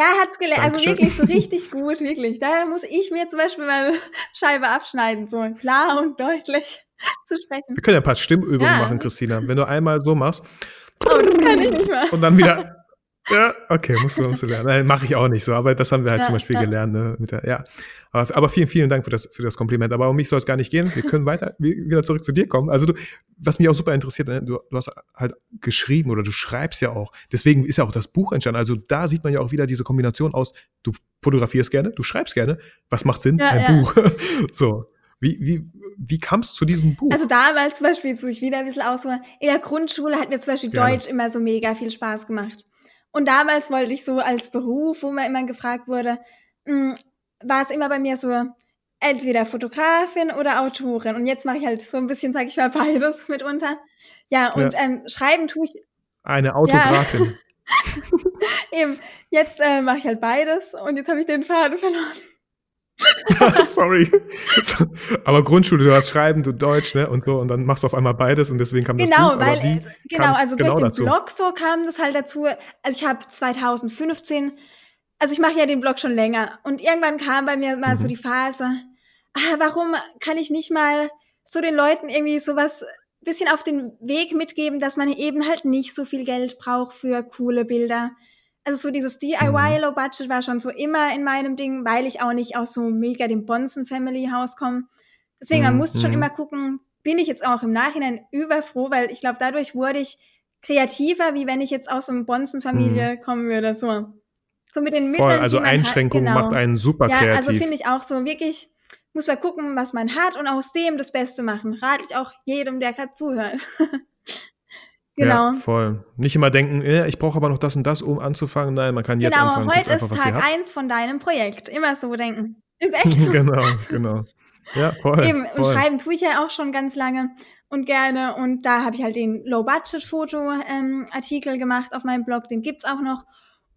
der hat's gelernt, also wirklich so richtig gut, wirklich. Da muss ich mir zum Beispiel meine Scheibe abschneiden, so klar und deutlich zu sprechen. Wir können ja ein paar Stimmübungen Ja. machen, Christina. Wenn du einmal so machst Aber das kann ich nicht mehr. und dann wieder. Ja, okay, musst du, musst du lernen. Nein, mache ich auch nicht so, aber das haben wir halt Ja, zum Beispiel ja. gelernt. Ne, mit der, ja. aber, aber vielen, vielen Dank für das, für das Kompliment. Aber um mich soll es gar nicht gehen. Wir können weiter wie- wieder zurück zu dir kommen. Also du, was mich auch super interessiert, ne, du, du hast halt geschrieben oder du schreibst ja auch. Deswegen ist ja auch das Buch entstanden. Also da sieht man ja auch wieder diese Kombination aus, du fotografierst gerne, du schreibst gerne. Was macht Sinn? Ja, Ein. Buch. so. Wie, wie, wie kam es zu diesem Buch? Also damals zum Beispiel, jetzt muss ich wieder ein bisschen ausholen, in der Grundschule hat mir zum Beispiel Gerne. Deutsch immer so mega viel Spaß gemacht. Und damals wollte ich so als Beruf, wo man immer gefragt wurde, mh, war es immer bei mir so, entweder Fotografin oder Autorin. Und jetzt mache ich halt so ein bisschen, sag ich mal, beides mitunter. Ja, und Ähm, schreiben tue ich Eine Autografin. eben, jetzt äh, mache ich halt beides und jetzt habe ich den Faden verloren. Sorry. So, Aber Grundschule, du hast Schreiben, du Deutsch, ne? Und so, und dann machst du auf einmal beides und deswegen kam das Genau, Buch. Aber weil wie es, genau, also genau durch den dazu? Blog so kam das halt dazu. Also ich habe 2015, also ich mache ja den Blog schon länger und irgendwann kam bei mir mal so Mhm. die Phase, ah, warum kann ich nicht mal so den Leuten irgendwie sowas bisschen auf den Weg mitgeben, dass man eben halt nicht so viel Geld braucht für coole Bilder. Also so dieses DIY Mhm. Low Budget war schon so immer in meinem Ding, weil ich auch nicht aus so mega dem Bonzen Family Haus komme. Deswegen, man Mhm, muss schon mhm. immer gucken, bin ich jetzt auch im Nachhinein überfroh, weil ich glaube, dadurch wurde ich kreativer, wie wenn ich jetzt aus so einer Bonzenfamilie kommen würde. So, so mit den Mhm. Voll, Mitteln, also Einschränkungen genau. macht einen super Ja, kreativ. also finde ich auch so wirklich, muss man gucken, was man hat und aus dem das Beste machen. Rate ich auch jedem, der gerade zuhört. genau. Ja, voll. Nicht immer denken, äh, ich brauche aber noch das und das, um anzufangen. Nein, man kann jetzt Genau, anfangen. Guckt heute ist Tag habt. eins von deinem Projekt. Immer so denken. Ist echt so. genau, genau. Ja, voll. Eben, und voll. schreiben tue ich ja auch schon ganz lange und gerne. Und da habe ich halt den Low-Budget-Foto-Artikel gemacht auf meinem Blog, den gibt's auch noch.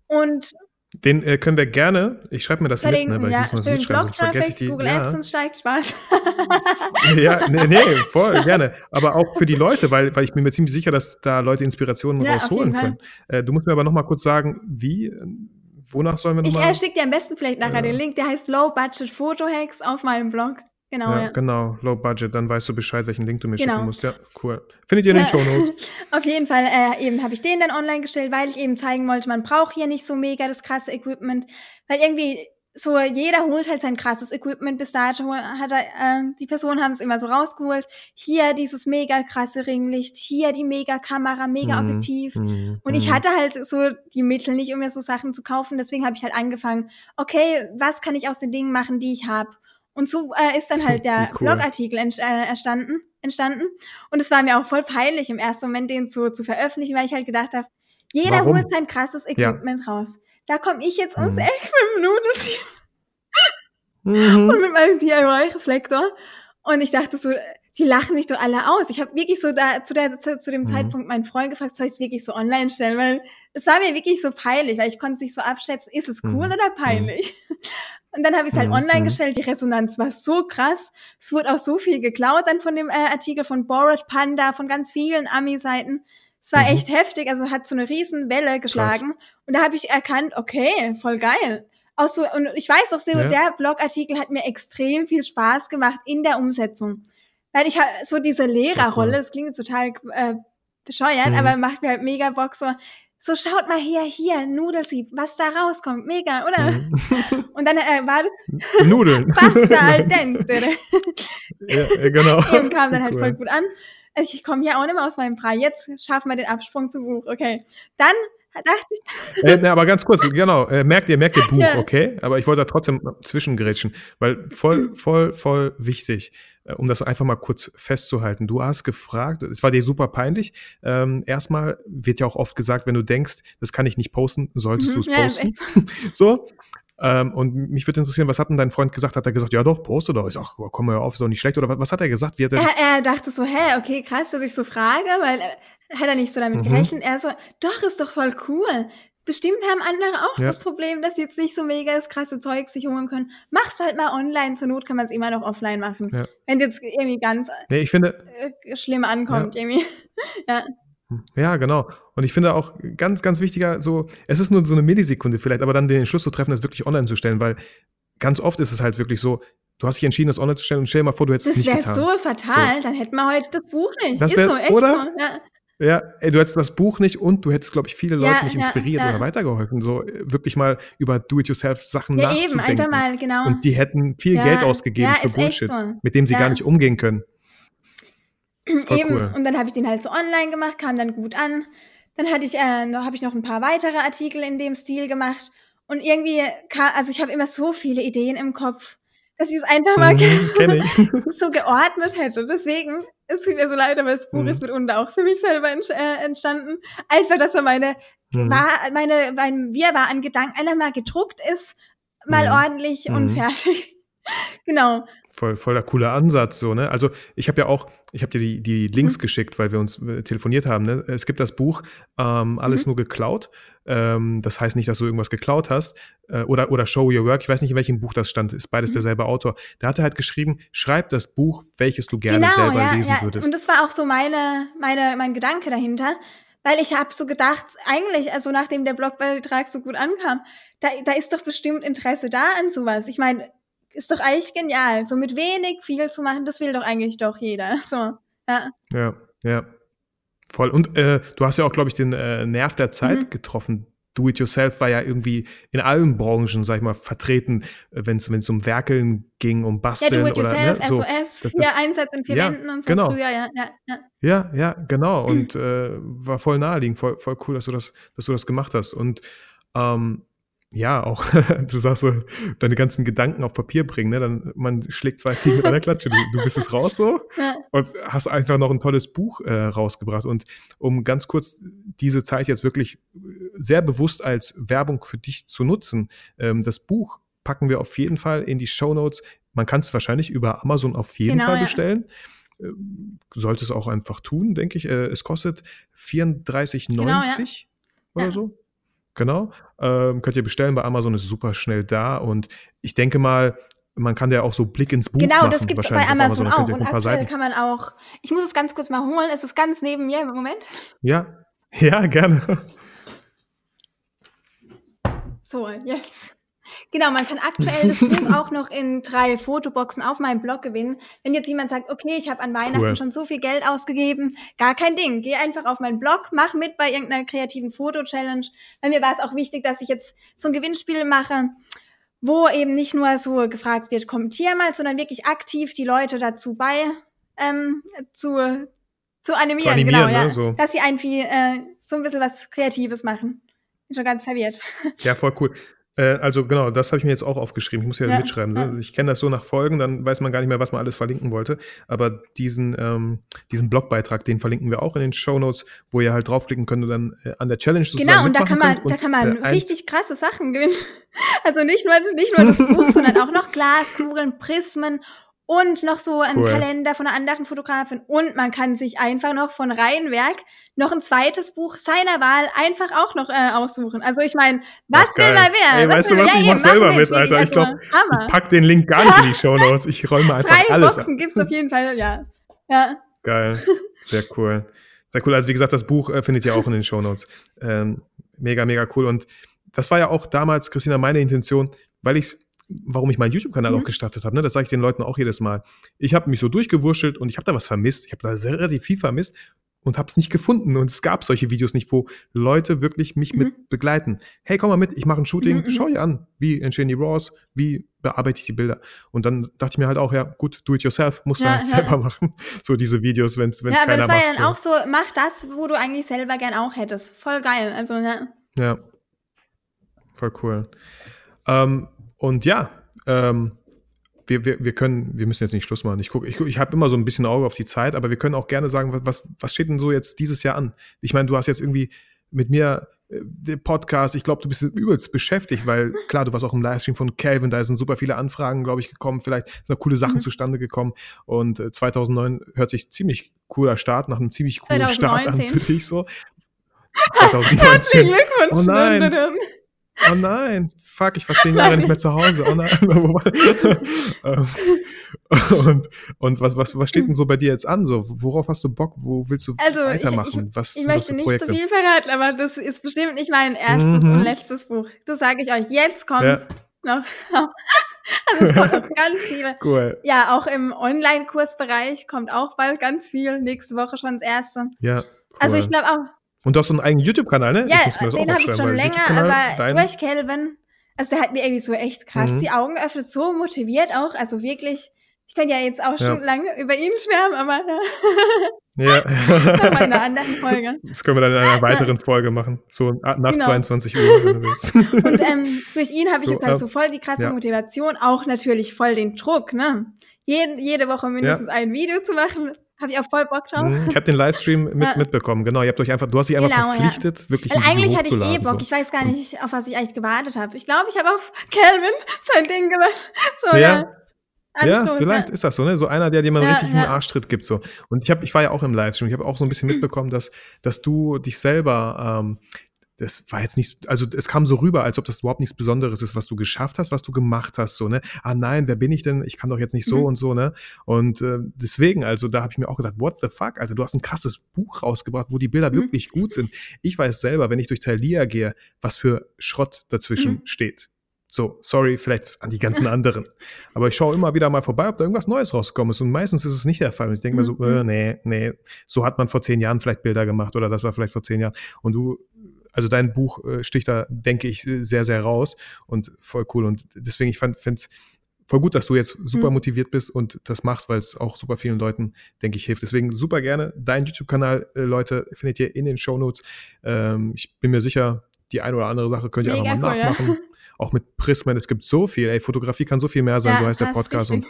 Und Den äh, können wir gerne, ich schreibe mir das mit, ne, verlinken, weil ich ja, muss das vergesse ich die. Google ja. AdSense steigt, Spaß. ja, nee, nee, voll, gerne. Aber auch für die Leute, weil, weil ich bin mir ziemlich sicher, dass da Leute Inspirationen Ja, rausholen können. Äh, du musst mir aber noch mal kurz sagen, wie, äh, wonach sollen wir Ich nochmal? äh, schicke dir am besten vielleicht nachher Ja. den Link, der heißt Low Budget Photo Hacks auf meinem Blog. Genau, ja, ja. genau, Low Budget, dann weißt du Bescheid, welchen Link du mir Genau. schicken musst. Ja, cool. Findet ihr in den. Show Notes. Auf jeden Fall, äh, eben habe ich den dann online gestellt, weil ich eben zeigen wollte, man braucht hier nicht so mega das krasse Equipment. Weil irgendwie, so jeder holt halt sein krasses Equipment bis dato hat er, äh, die Personen haben es immer so rausgeholt hier dieses mega krasse Ringlicht hier die mega Kamera mega Mhm, Objektiv mhm, und ich mhm. hatte halt so die Mittel nicht um mir so Sachen zu kaufen deswegen habe ich halt angefangen okay was kann ich aus den Dingen machen die ich habe und so äh, ist dann halt der cool. Blogartikel ent äh, entstanden entstanden und es war mir auch voll peinlich im ersten Moment den zu, zu veröffentlichen weil ich halt gedacht habe jeder Warum? holt sein krasses Equipment raus da komme ich jetzt ums Mhm. Eck mit dem Nudelsieb Mhm. und mit meinem DIY-Reflektor. Und ich dachte so, die lachen mich doch alle aus. Ich habe wirklich so da zu, der, zu, zu dem Mhm. Zeitpunkt meinen Freund gefragt, soll ich es wirklich so online stellen? Weil es war mir wirklich so peinlich, weil ich konnte es nicht so abschätzen, ist es cool Mhm. oder peinlich? Und dann habe ich es halt Mhm. online Mhm. gestellt. Die Resonanz war so krass. Es wurde auch so viel geklaut dann von dem äh, Artikel von Borat Panda, von ganz vielen Ami-Seiten. Es war Mhm. echt heftig, also hat so eine riesen Welle geschlagen. Und da habe ich erkannt, okay, voll geil. Auch so, und ich weiß auch so, Ja. der Blogartikel hat mir extrem viel Spaß gemacht in der Umsetzung. Weil ich habe so diese Lehrerrolle, das klingt total äh, bescheuert, Mhm. aber macht mir halt mega Bock so, so schaut mal hier, hier, Nudelsieb, was da rauskommt, mega, oder? Mhm. Und dann äh, war das Nudeln. Pasta al dente. ja, äh, genau. Eben kam dann halt Cool. voll gut an. Also ich komme hier auch nicht mehr aus meinem Brei. Jetzt schaffen wir den Absprung zum Buch. Okay. Dann dachte ich, Äh, aber ganz kurz, genau, äh, merkt ihr, merkt ihr Buch, Ja. okay? Aber ich wollte da trotzdem zwischengrätschen, weil voll, Mhm. voll, voll wichtig, äh, um das einfach mal kurz festzuhalten. Du hast gefragt, es war dir super peinlich. Ähm, erstmal wird ja auch oft gesagt, wenn du denkst, das kann ich nicht posten, solltest Mhm, du es ja, posten. so. Ähm, und mich würde interessieren, was hat denn dein Freund gesagt? Hat er gesagt, ja doch, poste doch. Ich sag, ach, komm mal auf, ist doch nicht schlecht. Oder was, was hat er gesagt? Wie hat er er, er dachte so, hä, okay, krass, dass ich so frage, weil äh, hat er nicht so damit Mhm. gerechnet. Er so, doch, ist doch voll cool. Bestimmt haben andere auch Ja. das Problem, dass sie jetzt nicht so mega das krasse Zeug sich holen können. Mach's halt mal online. Zur Not kann man es immer noch offline machen. Ja. Wenn es jetzt irgendwie ganz Nee, ich finde, äh, schlimm ankommt, irgendwie. ja. Ja, genau. Und ich finde auch ganz, ganz wichtiger, so, es ist nur so eine Millisekunde vielleicht, aber dann den Entschluss zu treffen, das wirklich online zu stellen, weil ganz oft ist es halt wirklich so, du hast dich entschieden, das online zu stellen und stell dir mal vor, du hättest es Das nicht wäre getan. so fatal, dann hätten wir heute das Buch nicht. Das ist wär- so, echt oder? so. Ja. Ja, ey, du hättest das Buch nicht und du hättest, glaube ich, viele Leute Ja, nicht ja, inspiriert ja. oder weitergeholfen, so äh, wirklich mal über Do-it-yourself-Sachen Ja, eben, nachzudenken. einfach mal, genau. Und die hätten viel Ja, Geld ausgegeben ja, für Bullshit, so. mit dem sie Ja. gar nicht umgehen können. Voll Eben. cool. Und dann habe ich den halt so online gemacht, kam dann gut an. Dann hatte ich, äh, habe ich noch ein paar weitere Artikel in dem Stil gemacht. Und irgendwie, kam, also ich habe immer so viele Ideen im Kopf, dass ich es einfach mal Mhm, so geordnet hätte. Deswegen, es tut mir so leid, aber das Buch Mhm. ist mitunter auch für mich selber äh, entstanden. Einfach, dass so meine, Mhm. war, meine, mein Wirrwarr an Gedanken einfach mal gedruckt ist, mal Mhm. ordentlich und Mhm. fertig. genau. Voll, voll der coole Ansatz, so, ne? Also, ich habe ja auch, ich habe dir die, die Links Mhm. geschickt, weil wir uns äh, telefoniert haben, ne? Es gibt das Buch, ähm, alles Mhm. nur geklaut. Ähm, das heißt nicht, dass du irgendwas geklaut hast. Äh, oder, oder Show Your Work. Ich weiß nicht, in welchem Buch das stand. Ist beides Mhm. derselbe Autor. Da hat er halt geschrieben, schreib das Buch, welches du gerne genau, selber ja, lesen ja. würdest. Und das war auch so meine, meine, mein Gedanke dahinter. Weil ich habe so gedacht, eigentlich, also nachdem der Blogbeitrag so gut ankam, da, da ist doch bestimmt Interesse da an sowas. Ich meine, ist doch eigentlich genial. So mit wenig viel zu machen, das will doch eigentlich doch jeder. So, ja. Ja, ja. Voll. Und äh, du hast ja auch, glaube ich, den äh, Nerv der Zeit Mhm. getroffen. Do-it-yourself war ja irgendwie in allen Branchen, sag ich mal, vertreten, wenn es um Werkeln ging, um Ja, Basteln do it oder yourself, ne, so. SOS, das- vier Einsatz in vier Ja, Wänden und so genau. früher, ja, ja, ja. Ja, ja, genau. Und äh, war voll naheliegend, voll, voll cool, dass du das, dass du das gemacht hast. Und ähm, ja, auch, du sagst so, deine ganzen Gedanken auf Papier bringen, ne? Dann man schlägt zwei Fliegen mit einer Klatsche. Du, du bist es raus so Ja. und hast einfach noch ein tolles Buch äh, rausgebracht. Und um ganz kurz diese Zeit jetzt wirklich sehr bewusst als Werbung für dich zu nutzen, ähm, das Buch packen wir auf jeden Fall in die Show Notes. Man kann es wahrscheinlich über Amazon auf jeden Genau, Fall ja. bestellen. Ähm, Sollte es auch einfach tun, denke ich. Äh, es kostet 34,90 Genau, ja. oder Ja. so. Genau. Ähm, könnt ihr bestellen bei Amazon, ist super schnell da. Und ich denke mal, man kann ja auch so Blick ins Buch Genau, machen. das gibt es bei Amazon Da auch. Und aktuell Seiten. kann man auch, ich muss es ganz kurz mal holen, es ist ganz neben mir, Moment. Ja, ja, gerne. So, jetzt. Genau, man kann aktuell das Buch auch noch in drei Fotoboxen auf meinem Blog gewinnen. Wenn jetzt jemand sagt, okay, ich habe an Weihnachten Cool. schon so viel Geld ausgegeben, gar kein Ding. Geh einfach auf meinen Blog, mach mit bei irgendeiner kreativen Foto-Challenge. Bei mir war es auch wichtig, dass ich jetzt so ein Gewinnspiel mache, wo eben nicht nur so gefragt wird, kommentier mal, sondern wirklich aktiv die Leute dazu bei ähm, zu, zu animieren, Zu animieren, genau, ja. ne, so. Dass sie irgendwie äh, so ein bisschen was Kreatives machen. Bin schon ganz verwirrt. Ja, voll cool. Äh, also genau, das habe ich mir jetzt auch aufgeschrieben. Ich muss ja, Ja, mitschreiben. ja. Ne? Ich kenne das so nach Folgen, dann weiß man gar nicht mehr, was man alles verlinken wollte. Aber diesen, ähm, diesen Blogbeitrag, den verlinken wir auch in den Show Notes, wo ihr halt draufklicken könnt und dann äh, an der Challenge sozusagen Genau, und da kann man, da kann man äh, richtig krasse Sachen gewinnen. Also nicht nur, nicht nur das Buch, sondern auch noch Glaskugeln, Prismen und noch so ein Cool. Kalender von einer anderen Fotografin. Und man kann sich einfach noch von Reihenwerk noch ein zweites Buch seiner Wahl einfach auch noch äh, aussuchen. Also ich meine, was Ach, will man wer? Ey, was weißt du was? Ich mach selber mit, wirklich. Alter. Ich glaub, Hammer. Ich pack den Link gar nicht in die Show Notes. Ich räume einfach Drei alles Boxen ab. gibt's auf jeden Fall, ja. Ja. Geil. Sehr cool. Sehr cool. Also wie gesagt, das Buch äh, findet ihr auch in den Show Notes. Ähm, mega, mega cool. Und das war ja auch damals, Christina, meine Intention, weil ich warum ich meinen YouTube-Kanal Mhm. auch gestartet habe. Ne? Das sage ich den Leuten auch jedes Mal. Ich habe mich so durchgewurschtelt und ich habe da was vermisst. Ich habe da sehr, relativ viel vermisst und habe es nicht gefunden. Und es gab solche Videos nicht, wo Leute wirklich mich Mhm. mit begleiten. Hey, komm mal mit, ich mache ein Shooting, Mhm, mhm. schau dir an, wie entstehen die RAWs, wie bearbeite ich die Bilder. Und dann dachte ich mir halt auch, ja, gut, do it yourself, musst du Ja, halt ja. selber machen. So diese Videos, wenn es ja, keiner aber das war macht. ja dann so. auch so, mach das, wo du eigentlich selber gern auch hättest. Voll geil. Also, ja. Ja. Voll cool. Ähm, und ja, ähm, wir, wir, wir können, wir müssen jetzt nicht Schluss machen. Ich gucke, ich, guck, ich habe immer so ein bisschen Auge auf die Zeit, aber wir können auch gerne sagen, was, was steht denn so jetzt dieses Jahr an? Ich meine, du hast jetzt irgendwie mit mir äh, den Podcast, ich glaube, du bist übelst beschäftigt, weil klar, du warst auch im Livestream von Calvin, da sind super viele Anfragen, glaube ich, gekommen, vielleicht sind noch coole Sachen Mhm. zustande gekommen und äh, 2009 hört sich ziemlich cooler Start nach einem ziemlich coolen Start an 2019. für dich so. Herzlichen 2019. Glückwunsch. Oh nein. Oh nein, fuck, ich war zehn Jahre nicht mehr zu Hause. Oh nein. Ähm, und und was, was, was steht denn so bei dir jetzt an? So, worauf hast du Bock? Wo willst du Also, ich- weitermachen? was, Ich was möchte nicht zu viel verraten, aber das ist bestimmt nicht mein erstes Mhm. und letztes Buch. Das sage ich euch. Jetzt kommt Ja. noch. Also es kommt noch ganz viele. Cool. Ja, auch im Online-Kursbereich kommt auch bald ganz viel. Nächste Woche schon das erste. Ja. Cool. Also ich glaube auch, und du hast so einen eigenen YouTube-Kanal, ne? ja, den habe ich schon länger, aber dein- durch Kelvin, also der hat mir irgendwie so echt krass Mhm. die Augen geöffnet, so motiviert auch. Also wirklich, ich könnte ja jetzt auch Ja. schon lange über ihn schwärmen, aber ja, Ja. in einer anderen Folge. Das können wir dann in einer weiteren Folge machen. So nach Genau. 22 Uhr, wenn du willst. Und ähm, durch ihn habe ich So, jetzt halt ähm, so voll die krasse ja. Motivation, auch natürlich voll den Druck, ne? Jede, jede Woche mindestens ein Video zu machen, habe ich auch voll Bock drauf. Mhm, ich habe den Livestream mit, Ja. mitbekommen. Genau, ihr habt euch einfach, du hast dich einfach Genau, ja. verpflichtet, wirklich Weil ein Video eigentlich hatte ich eh Bock. so. Ich weiß gar nicht, auf was ich eigentlich gewartet habe. Ich glaube, ich habe auf Calvin sein Ding gemacht. So, Ja. ja. Ja, Anstoß, vielleicht ist das so, ne? So einer, der dir mal Ja, richtig einen ja. Arschtritt gibt. So. Und ich habe, ich war ja auch im Livestream, ich habe auch so ein bisschen mitbekommen, dass, dass du dich selber, ähm, das war jetzt nicht, also es kam so rüber, als ob das überhaupt nichts Besonderes ist, was du geschafft hast, was du gemacht hast, so, ne? Ah nein, wer bin ich denn? Ich kann doch jetzt nicht so Mhm. und so, ne? Und äh, deswegen, also da habe ich mir auch gedacht, what the fuck, Alter, du hast ein krasses Buch rausgebracht, wo die Bilder Mhm. wirklich gut sind. Ich weiß selber, wenn ich durch Thalia gehe, was für Schrott dazwischen Mhm. steht. So, sorry, vielleicht an die ganzen anderen. Aber ich schaue immer wieder mal vorbei, ob da irgendwas Neues rausgekommen ist. Und meistens ist es nicht der Fall. Und ich denke mir so, Mhm. äh, nee, nee, so hat man vor zehn Jahren vielleicht Bilder gemacht oder das war vielleicht vor zehn Jahren. Und du, also dein Buch äh, sticht da, denke ich, sehr, sehr raus und voll cool. Und deswegen, ich finde es voll gut, dass du jetzt super Mhm. motiviert bist und das machst, weil es auch super vielen Leuten, denke ich, hilft. Deswegen super gerne. Dein YouTube-Kanal, äh, Leute, findet ihr in den Shownotes. Ähm, ich bin mir sicher, die eine oder andere Sache könnt ihr Mega einfach mal cool, ja. nachmachen. Auch mit Prismen, es gibt so viel. Ey, Fotografie kann so viel mehr sein, Ja, so heißt der Podcast. Und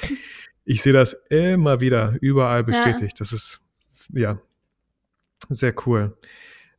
ich sehe das immer wieder, überall bestätigt. Das ist, ja, sehr cool.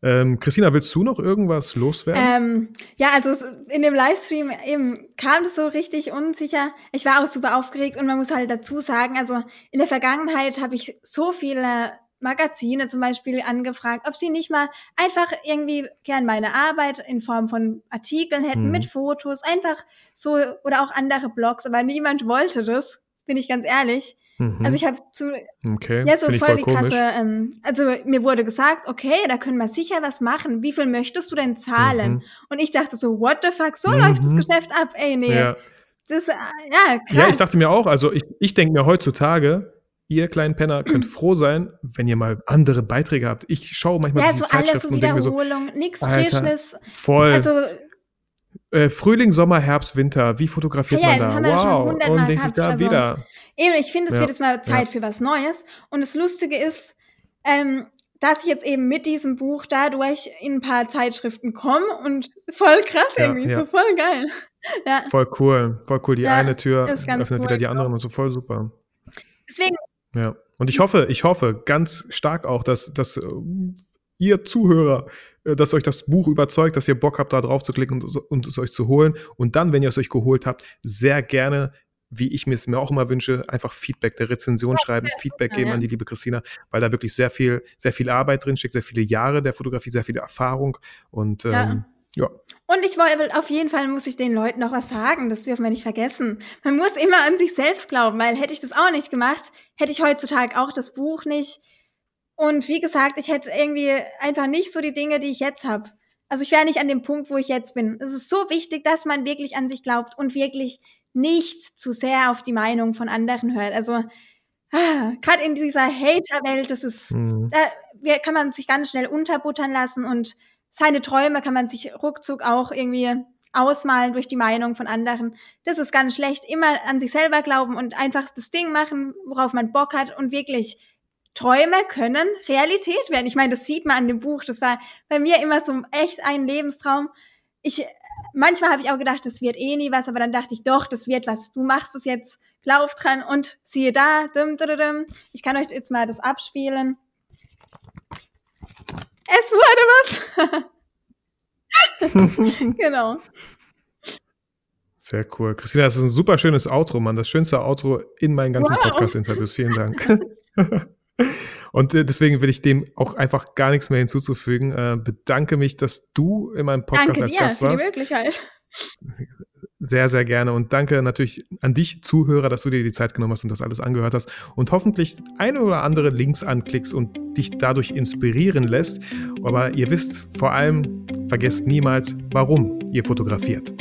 Ähm, Christina, willst du noch irgendwas loswerden? Ähm, ja, also es- in dem Livestream eben kam das so richtig unsicher. Ich war auch super aufgeregt und man muss halt dazu sagen, also in der Vergangenheit habe ich so viele Magazine zum Beispiel angefragt, ob sie nicht mal einfach irgendwie gern meine Arbeit in Form von Artikeln hätten Mhm. mit Fotos, einfach so oder auch andere Blogs, aber niemand wollte das, bin ich ganz ehrlich. Mhm. Also ich habe zu okay, ja, so finde ich voll die komisch. krasse. Ähm, also mir wurde gesagt, okay, da können wir sicher was machen. Wie viel möchtest du denn zahlen? Mhm. Und ich dachte so, what the fuck, so Mhm. läuft das Geschäft ab. Ey, nee, Ja. das, äh, ja, krass. ja, ich dachte mir auch, also ich, ich denke mir heutzutage, ihr kleinen Penner könnt froh sein, wenn ihr mal andere Beiträge habt. Ich schaue manchmal ja, durch so die alles so Zeitschriften und denke mir so, Wiederholung, nichts Alter, Frisches. voll. Also Äh, Frühling, Sommer, Herbst, Winter. Wie fotografiert Ja, man das da? haben wir schon wow. hundertmal Und nächstes Jahr also- wieder. Eben, ich finde, es Ja, wird jetzt mal Zeit ja. für was Neues. Und das Lustige ist, ähm, dass ich jetzt eben mit diesem Buch dadurch in ein paar Zeitschriften komme und voll krass Ja, irgendwie, ja. so voll geil. Ja, Voll cool. Voll cool. Die Ja, eine Tür öffnet cool, wieder die anderen und so voll super. deswegen, Ja. Und ich hoffe, ich hoffe ganz stark auch, dass, dass äh, ihr Zuhörer, dass euch das Buch überzeugt, dass ihr Bock habt, da drauf zu klicken und, und es euch zu holen. Und dann, wenn ihr es euch geholt habt, sehr gerne, wie ich mir es mir auch immer wünsche, einfach Feedback der Rezension schreiben, Feedback ja, geben ja. an die liebe Christina, weil da wirklich sehr viel, sehr viel Arbeit drin steckt, sehr viele Jahre der Fotografie, sehr viele Erfahrung. Und ähm, Ja. ja. und ich wollte, auf jeden Fall muss ich den Leuten noch was sagen, das dürfen wir nicht vergessen. Man muss immer an sich selbst glauben, weil hätte ich das auch nicht gemacht, hätte ich heutzutage auch das Buch nicht. Und wie gesagt, ich hätte irgendwie einfach nicht so die Dinge, die ich jetzt habe. Also ich wäre nicht an dem Punkt, wo ich jetzt bin. Es ist so wichtig, dass man wirklich an sich glaubt und wirklich nicht zu sehr auf die Meinung von anderen hört. Also ah, gerade in dieser Hater-Welt, das ist, Mhm. da kann man sich ganz schnell unterbuttern lassen und seine Träume kann man sich ruckzuck auch irgendwie ausmalen durch die Meinung von anderen. Das ist ganz schlecht. Immer an sich selber glauben und einfach das Ding machen, worauf man Bock hat und wirklich Träume können Realität werden. Ich meine, das sieht man an dem Buch. Das war bei mir immer so echt ein Lebenstraum. Ich, manchmal habe ich auch gedacht, das wird eh nie was, aber dann dachte ich, doch, das wird was. Du machst es jetzt, glaub dran und siehe da, dum, dum, dum. Ich kann euch jetzt mal das abspielen. Es wurde was. genau. Sehr cool. Christina, das ist ein super schönes Outro, Mann. Das schönste Outro in meinen ganzen Wow. Podcast-Interviews. Vielen Dank. Und äh, deswegen will ich dem auch einfach gar nichts mehr hinzuzufügen. Äh, bedanke mich, dass du in meinem Podcast Danke als dir Gast für die warst. Möglichkeit. Sehr, sehr gerne. Und danke natürlich an dich, Zuhörer, dass du dir die Zeit genommen hast und das alles angehört hast. Und hoffentlich eine oder andere Links anklickst und dich dadurch inspirieren lässt. Aber ihr wisst vor allem, vergesst niemals, warum ihr fotografiert.